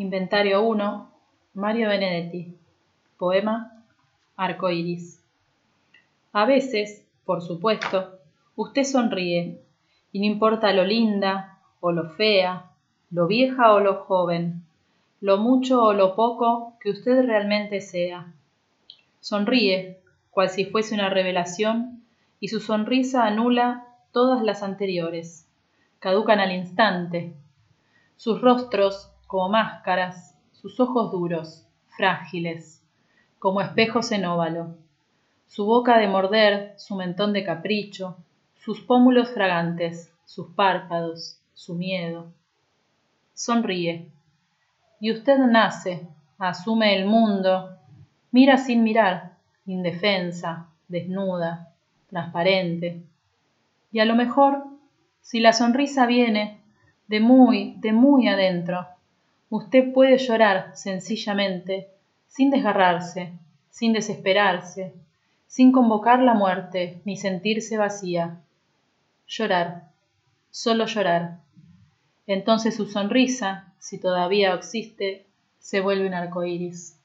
Inventario 1, Mario Benedetti. Poema Arco iris. A veces, por supuesto, usted sonríe, y no importa lo linda o lo fea, lo vieja o lo joven, lo mucho o lo poco que usted realmente sea. Sonríe, cual si fuese una revelación, y su sonrisa anula todas las anteriores, caducan al instante. Sus rostros, como máscaras, sus ojos duros, frágiles, como espejos en óvalo, su boca de morder, su mentón de capricho, sus pómulos fragantes, sus párpados, su miedo. Sonríe. Y usted nace, asume el mundo, mira sin mirar, indefensa, desnuda, transparente. Y a lo mejor, si la sonrisa viene de muy, de muy adentro, usted puede llorar sencillamente, sin desgarrarse, sin desesperarse, sin convocar la muerte ni sentirse vacía. Llorar, solo llorar. Entonces su sonrisa, si todavía existe, se vuelve un arco iris.